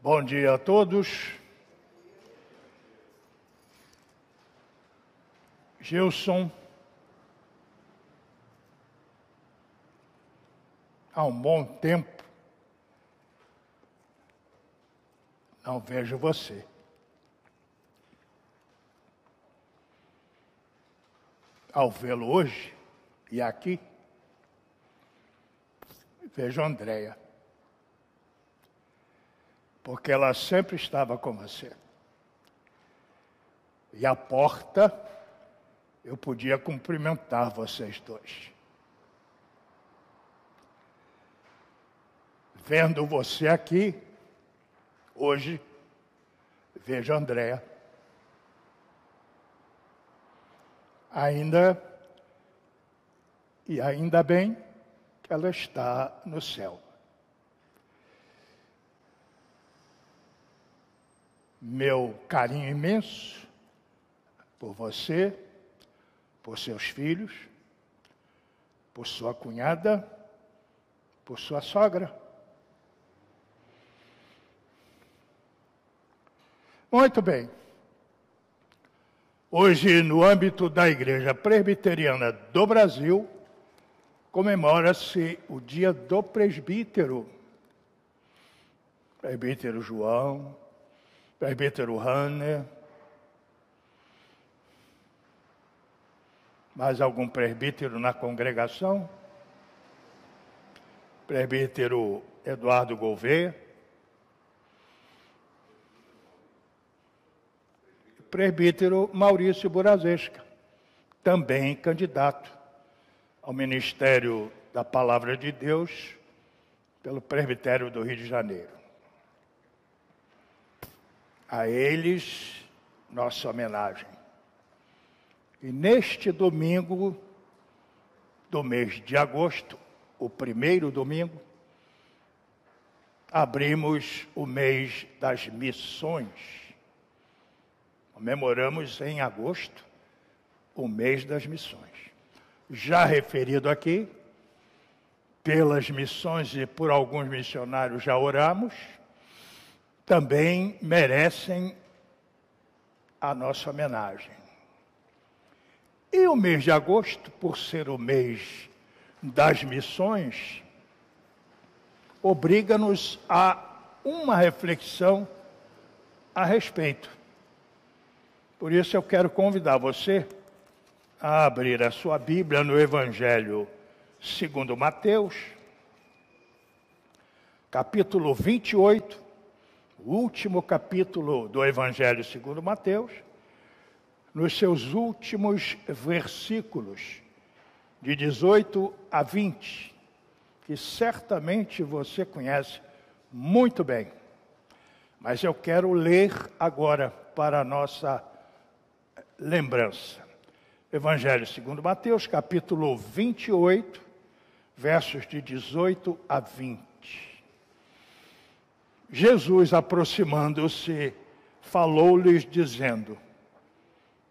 Bom dia a todos. Gilson, há um bom tempo não vejo você. Ao vê-lo hoje e aqui, vejo Andréia porque ela sempre estava com você. E a porta, eu podia cumprimentar vocês dois. Vendo você aqui, hoje, vejo Andréa. Ainda, e ainda bem que ela está no céu. Meu carinho imenso por você, por seus filhos, por sua cunhada, por sua sogra. Muito bem. Hoje, no âmbito da Igreja Presbiteriana do Brasil, comemora-se o Dia do Presbítero. Presbítero João, presbítero Hanner, mais algum presbítero na congregação? Presbítero Eduardo Gouveia. Presbítero Maurício Burazesca, também candidato ao Ministério da Palavra de Deus pelo Presbitério do Rio de Janeiro. A eles, nossa homenagem. E neste domingo do mês de agosto, o primeiro domingo, abrimos o mês das missões. Comemoramos em agosto o mês das missões. Já referido aqui, pelas missões e por alguns missionários já oramos também merecem a nossa homenagem. E o mês de agosto, por ser o mês das missões, obriga-nos a uma reflexão a respeito. Por isso eu quero convidar você a abrir a sua Bíblia no Evangelho segundo Mateus, capítulo 28, o último capítulo do Evangelho segundo Mateus, nos seus últimos versículos, de 18 a 20, que certamente você conhece muito bem. Mas eu quero ler agora para a nossa lembrança. Evangelho segundo Mateus, capítulo 28, versos de 18 a 20. Jesus, aproximando-se, falou-lhes, dizendo: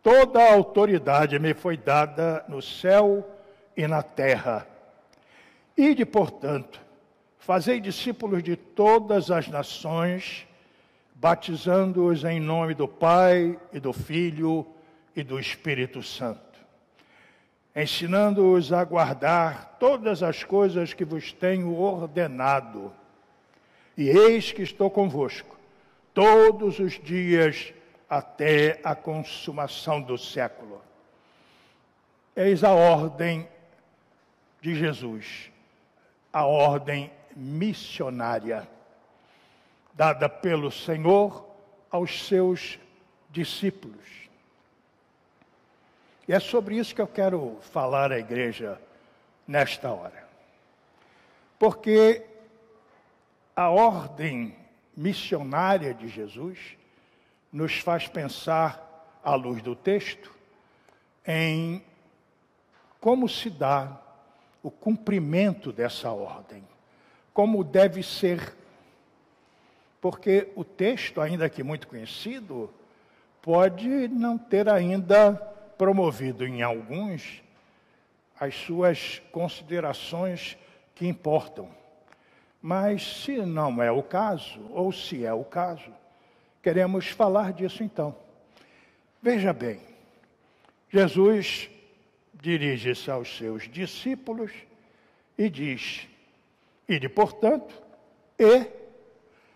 Toda a autoridade me foi dada no céu e na terra. Ide, portanto, fazei discípulos de todas as nações, batizando-os em nome do Pai e do Filho e do Espírito Santo, ensinando-os a guardar todas as coisas que vos tenho ordenado e eis que estou convosco todos os dias até a consumação do século. Eis a ordem de Jesus, a ordem missionária, dada pelo Senhor aos seus discípulos. E é sobre isso que eu quero falar à igreja nesta hora. Porque a ordem missionária de Jesus nos faz pensar, à luz do texto, em como se dá o cumprimento dessa ordem, como deve ser. Porque o texto, ainda que muito conhecido, pode não ter ainda promovido em alguns as suas considerações que importam Mas se não é o caso, ou se é o caso, queremos falar disso então. Veja bem, Jesus dirige-se aos seus discípulos e diz: Ide, portanto, e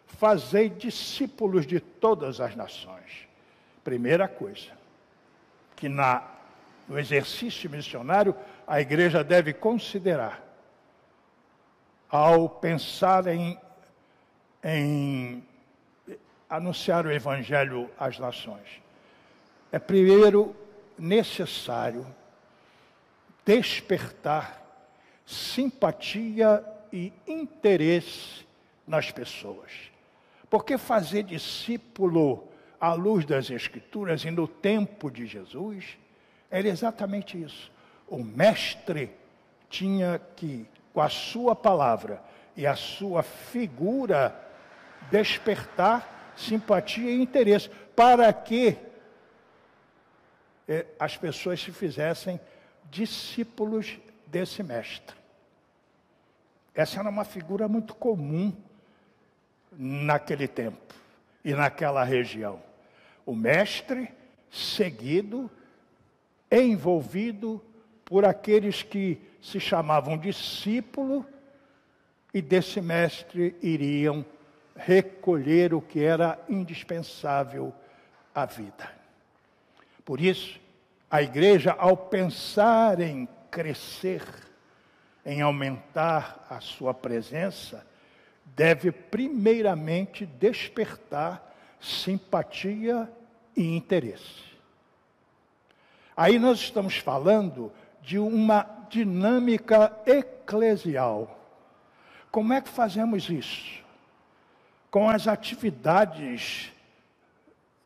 fazei discípulos de todas as nações. Primeira coisa, que na, no exercício missionário a igreja deve considerar ao pensar em, em anunciar o evangelho às nações. É primeiro necessário despertar simpatia e interesse nas pessoas. Porque fazer discípulo à luz das Escrituras e no tempo de Jesus era exatamente isso. O mestre tinha que, com a sua palavra e a sua figura, despertar simpatia e interesse para que eh, as pessoas se fizessem discípulos desse mestre. Essa era uma figura muito comum naquele tempo e naquela região. O mestre seguido, envolvido por aqueles que se chamavam discípulo e desse mestre iriam recolher o que era indispensável à vida. Por isso, a igreja, ao pensar em crescer, em aumentar a sua presença, deve primeiramente despertar simpatia e interesse. Aí nós estamos falando de uma dinâmica eclesial. Como é que fazemos isso? Com as atividades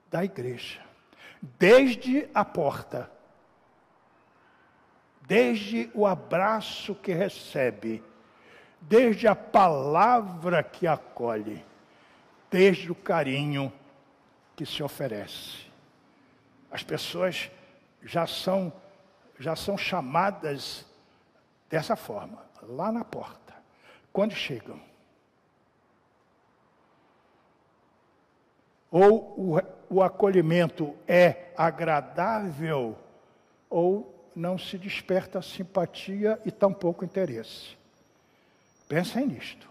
da igreja, desde a porta, desde o abraço que recebe, desde a palavra que acolhe, desde o carinho que se oferece. As pessoas já são já são chamadas dessa forma, lá na porta, quando chegam. Ou o, o acolhimento é agradável, ou não se desperta simpatia e tampouco interesse. Pensem nisto.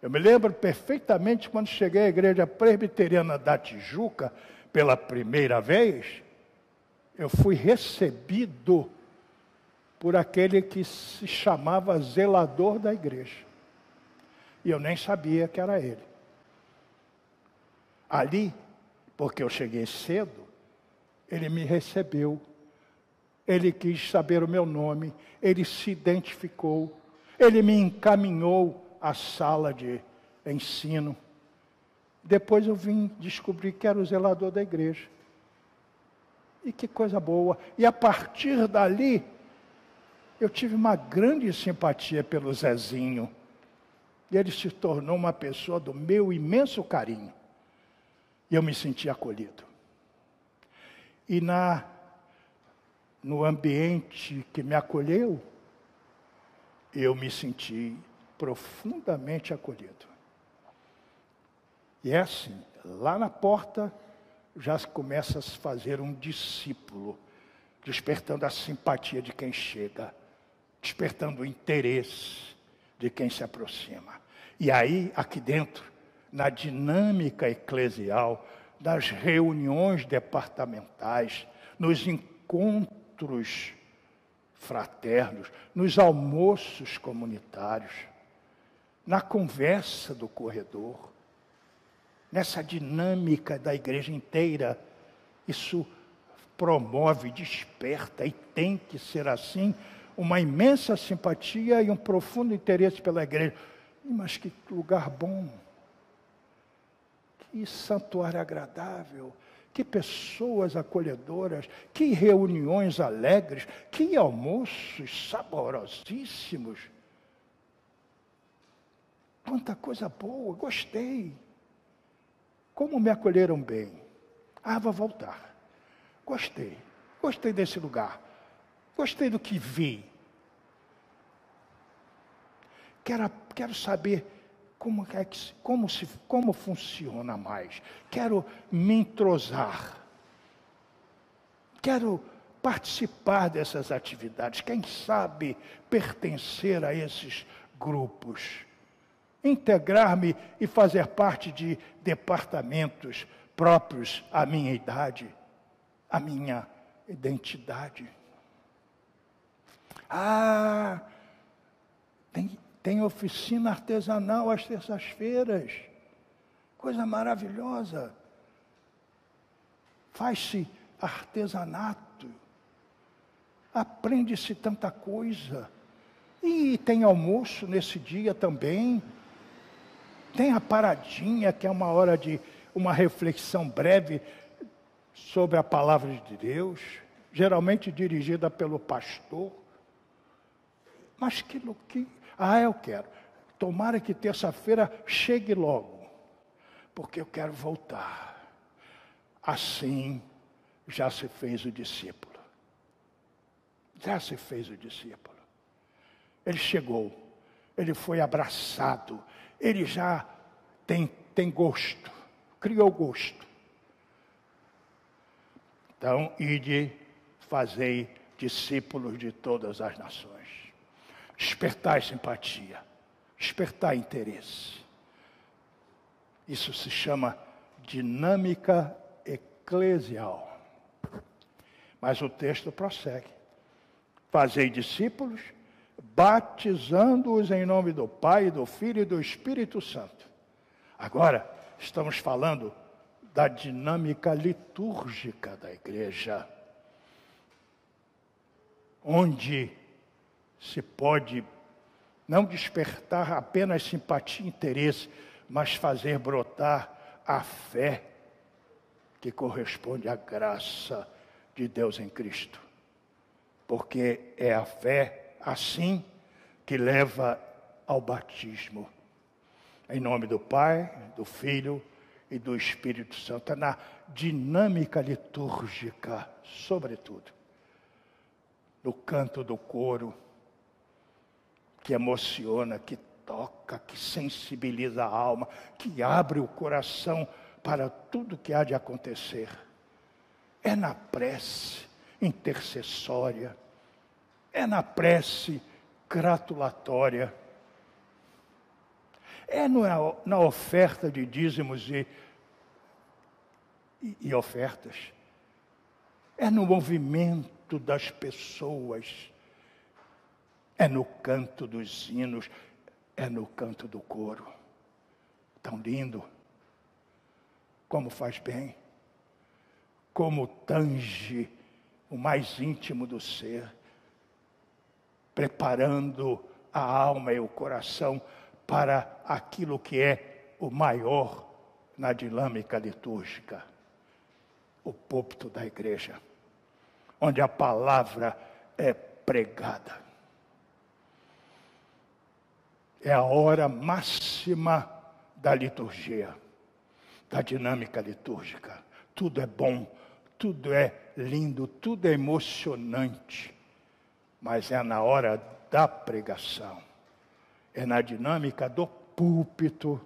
Eu me lembro perfeitamente quando cheguei à igreja presbiteriana da Tijuca pela primeira vez, eu fui recebido por aquele que se chamava zelador da igreja. E eu nem sabia que era ele. Ali, porque eu cheguei cedo, ele me recebeu. Ele quis saber o meu nome, ele se identificou ele me encaminhou à sala de ensino. Depois eu vim descobrir que era o zelador da igreja. E que coisa boa. E a partir dali, eu tive uma grande simpatia pelo Zezinho. E ele se tornou uma pessoa do meu imenso carinho. E eu me senti acolhido. E na no ambiente que me acolheu, eu me senti profundamente acolhido. E é assim, lá na porta já começa a se fazer um discípulo, despertando a simpatia de quem chega, despertando o interesse de quem se aproxima. E aí, aqui dentro, na dinâmica eclesial, das reuniões departamentais, nos encontros fraternos, nos almoços comunitários, na conversa do corredor, nessa dinâmica da igreja inteira. Isso promove, desperta e tem que ser assim, uma imensa simpatia e um profundo interesse pela igreja. Mas que lugar bom! Que santuário agradável! Que pessoas acolhedoras, que reuniões alegres, que almoços saborosíssimos. Quanta coisa boa, gostei. Como me acolheram bem. Ah, vou voltar. Gostei. Gostei desse lugar. Gostei do que vi. Quero, quero saber como, é que, como, se, como funciona mais. Quero me entrosar. Quero participar dessas atividades. Quem sabe pertencer a esses grupos. Integrar-me e fazer parte de departamentos próprios à minha idade, à minha identidade. Ah, tem, tem oficina artesanal às terças-feiras. Coisa maravilhosa. Faz-se artesanato. Aprende-se tanta coisa. E tem almoço nesse dia também. Tem a paradinha, que é uma hora de uma reflexão breve sobre a palavra de Deus, geralmente dirigida pelo pastor. Mas que, que ah, eu quero. Tomara que terça-feira chegue logo, porque eu quero voltar. Assim já se fez o discípulo. Já se fez o discípulo. Ele chegou, ele foi abraçado, ele já tem, tem gosto, criou gosto. Então, ide, fazei discípulos de todas as nações despertar simpatia, despertar interesse. Isso se chama dinâmica eclesial. Mas o texto prossegue. Fazei discípulos, batizando-os em nome do Pai, do Filho e do Espírito Santo. Agora, estamos falando da dinâmica litúrgica da igreja, onde se pode não despertar apenas simpatia e interesse, mas fazer brotar a fé que corresponde à graça de Deus em Cristo. Porque é a fé assim que leva ao batismo. Em nome do Pai, do Filho e do Espírito Santo, na dinâmica litúrgica, sobretudo, no canto do coro que emociona, que toca, que sensibiliza a alma, que abre o coração para tudo que há de acontecer. É na prece intercessória, é na prece gratulatória, é na, na oferta de dízimos e, e, e ofertas, é no movimento das pessoas é no canto dos hinos, é no canto do coro. Tão lindo. Como faz bem. Como tange o mais íntimo do ser, preparando a alma e o coração para aquilo que é o maior na dinâmica litúrgica o púlpito da igreja, onde a palavra é pregada é a hora máxima da liturgia, da dinâmica litúrgica. Tudo é bom, tudo é lindo, tudo é emocionante, mas é na hora da pregação, é na dinâmica do púlpito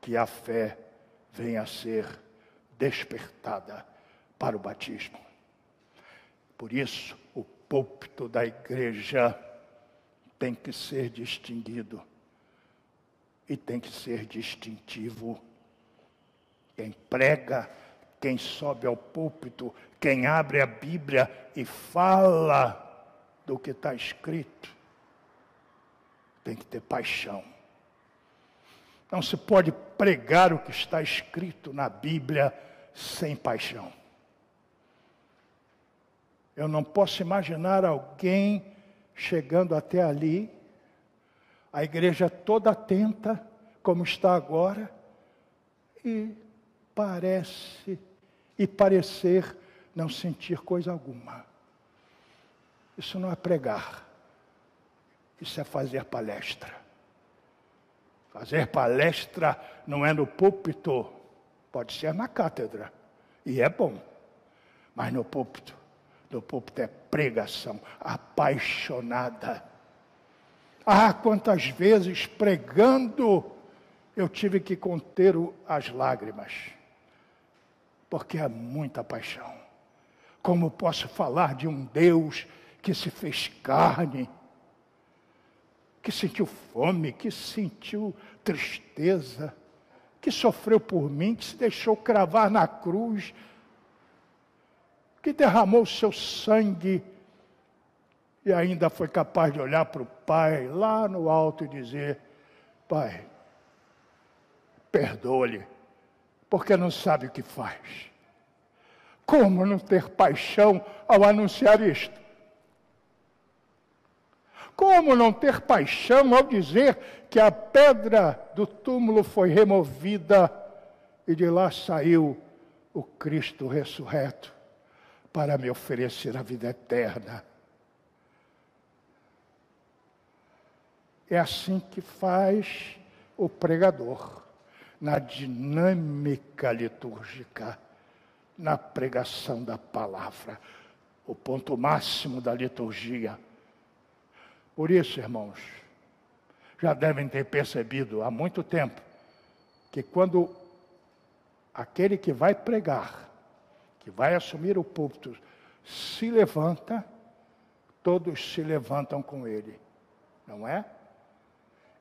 que a fé vem a ser despertada para o batismo. Por isso, o púlpito da igreja tem que ser distinguido e tem que ser distintivo. Quem prega, quem sobe ao púlpito, quem abre a Bíblia e fala do que está escrito, tem que ter paixão. Não se pode pregar o que está escrito na Bíblia sem paixão. Eu não posso imaginar alguém chegando até ali, a igreja toda atenta, como está agora, e parece, e parecer não sentir coisa alguma. Isso não é pregar, isso é fazer palestra. Fazer palestra não é no púlpito, pode ser na cátedra, e é bom, mas no púlpito do púlpito é pregação apaixonada. Ah, quantas vezes pregando eu tive que conter as lágrimas, porque é muita paixão. Como posso falar de um Deus que se fez carne, que sentiu fome, que sentiu tristeza, que sofreu por mim, que se deixou cravar na cruz, que derramou o seu sangue e ainda foi capaz de olhar para o Pai lá no alto e dizer: Pai, perdoa-lhe, porque não sabe o que faz. Como não ter paixão ao anunciar isto? Como não ter paixão ao dizer que a pedra do túmulo foi removida e de lá saiu o Cristo ressurreto para me oferecer a vida eterna? É assim que faz o pregador, na dinâmica litúrgica, na pregação da palavra, o ponto máximo da liturgia. Por isso, irmãos, já devem ter percebido há muito tempo que quando aquele que vai pregar, que vai assumir o púlpito, se levanta, todos se levantam com ele, não é?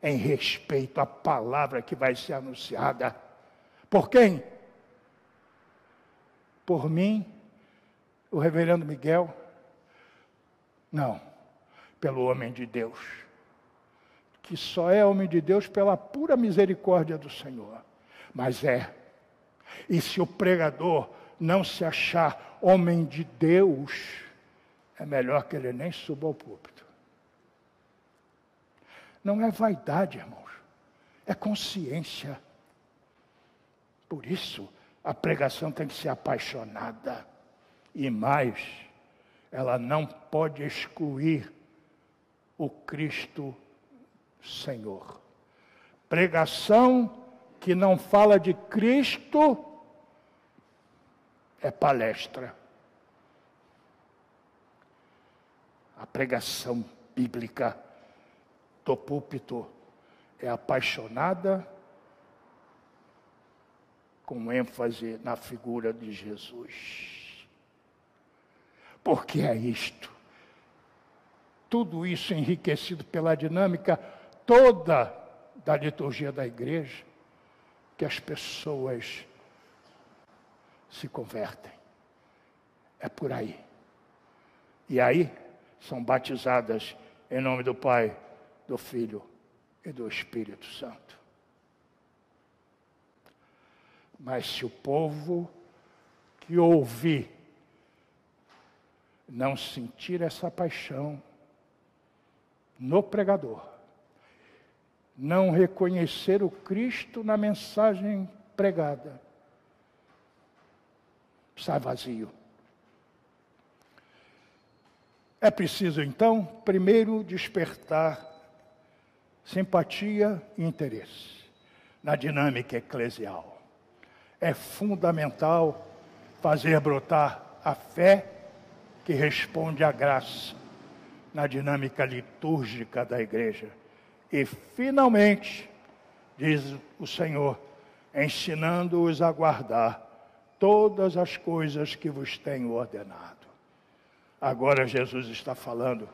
em respeito à palavra que vai ser anunciada. Por quem? Por mim, o reverendo Miguel? Não, pelo homem de Deus, que só é homem de Deus pela pura misericórdia do Senhor. Mas é. E se o pregador não se achar homem de Deus, é melhor que ele nem suba ao púlpito. Não é vaidade, irmãos, é consciência. Por isso, a pregação tem que ser apaixonada. E mais, ela não pode excluir o Cristo Senhor. Pregação que não fala de Cristo é palestra. A pregação bíblica do púlpito é apaixonada com ênfase na figura de Jesus. Porque é isto. Tudo isso enriquecido pela dinâmica toda da liturgia da igreja, que as pessoas se convertem. É por aí. E aí são batizadas em nome do Pai, do Filho e do Espírito Santo. Mas se o povo que ouvir não sentir essa paixão no pregador, não reconhecer o Cristo na mensagem pregada, sai vazio. É preciso, então, primeiro despertar simpatia e interesse na dinâmica eclesial. É fundamental fazer brotar a fé que responde à graça na dinâmica litúrgica da igreja. E, finalmente, diz o Senhor, ensinando-os a guardar todas as coisas que vos tenho ordenado. Agora Jesus está falando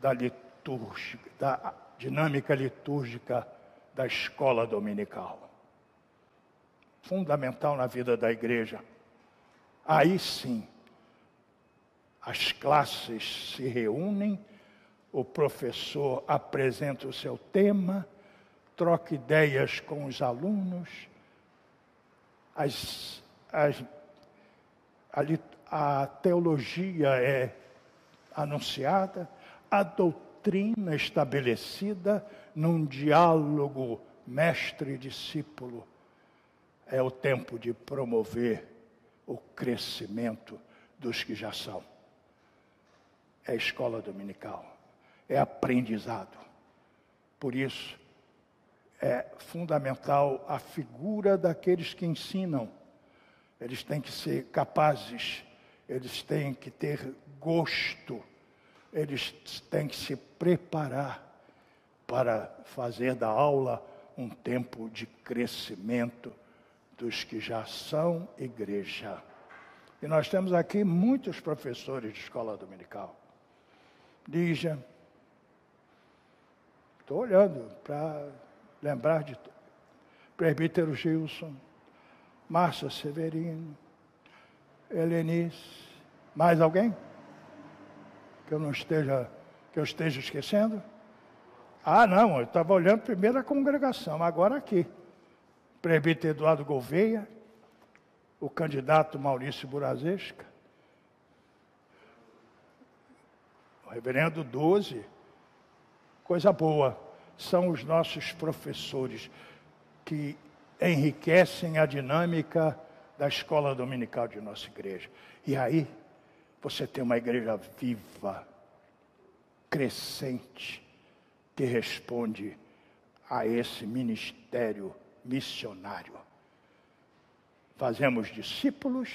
da litúrgica, da dinâmica litúrgica da escola dominical. Fundamental na vida da igreja. Aí sim, as classes se reúnem, o professor apresenta o seu tema, troca ideias com os alunos, as, as, a, a teologia é anunciada, a doutrina estabelecida num diálogo mestre-discípulo. É o tempo de promover o crescimento dos que já são. É escola dominical, é aprendizado. Por isso, é fundamental a figura daqueles que ensinam. Eles têm que ser capazes, eles têm que ter gosto eles têm que se preparar para fazer da aula um tempo de crescimento dos que já são igreja. E nós temos aqui muitos professores de escola dominical. Lígia, estou olhando para lembrar de presbítero Gilson, Márcia Severino, Helenice, mais alguém? Que eu não esteja, que eu esteja esquecendo? Ah, não, eu estava olhando primeiro a congregação, agora aqui. Presbítero Eduardo Gouveia, o candidato Maurício Burazesca, reverendo 12, coisa boa, são os nossos professores que enriquecem a dinâmica da escola dominical de nossa igreja. E aí, você tem uma igreja viva, crescente, que responde a esse ministério missionário. Fazemos discípulos,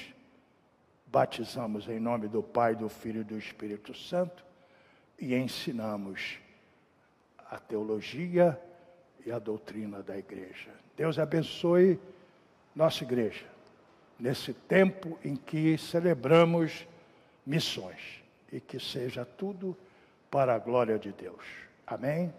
batizamos em nome do Pai, do Filho e do Espírito Santo e ensinamos a teologia e a doutrina da igreja. Deus abençoe nossa igreja nesse tempo em que celebramos missões e que seja tudo para a glória de Deus. Amém?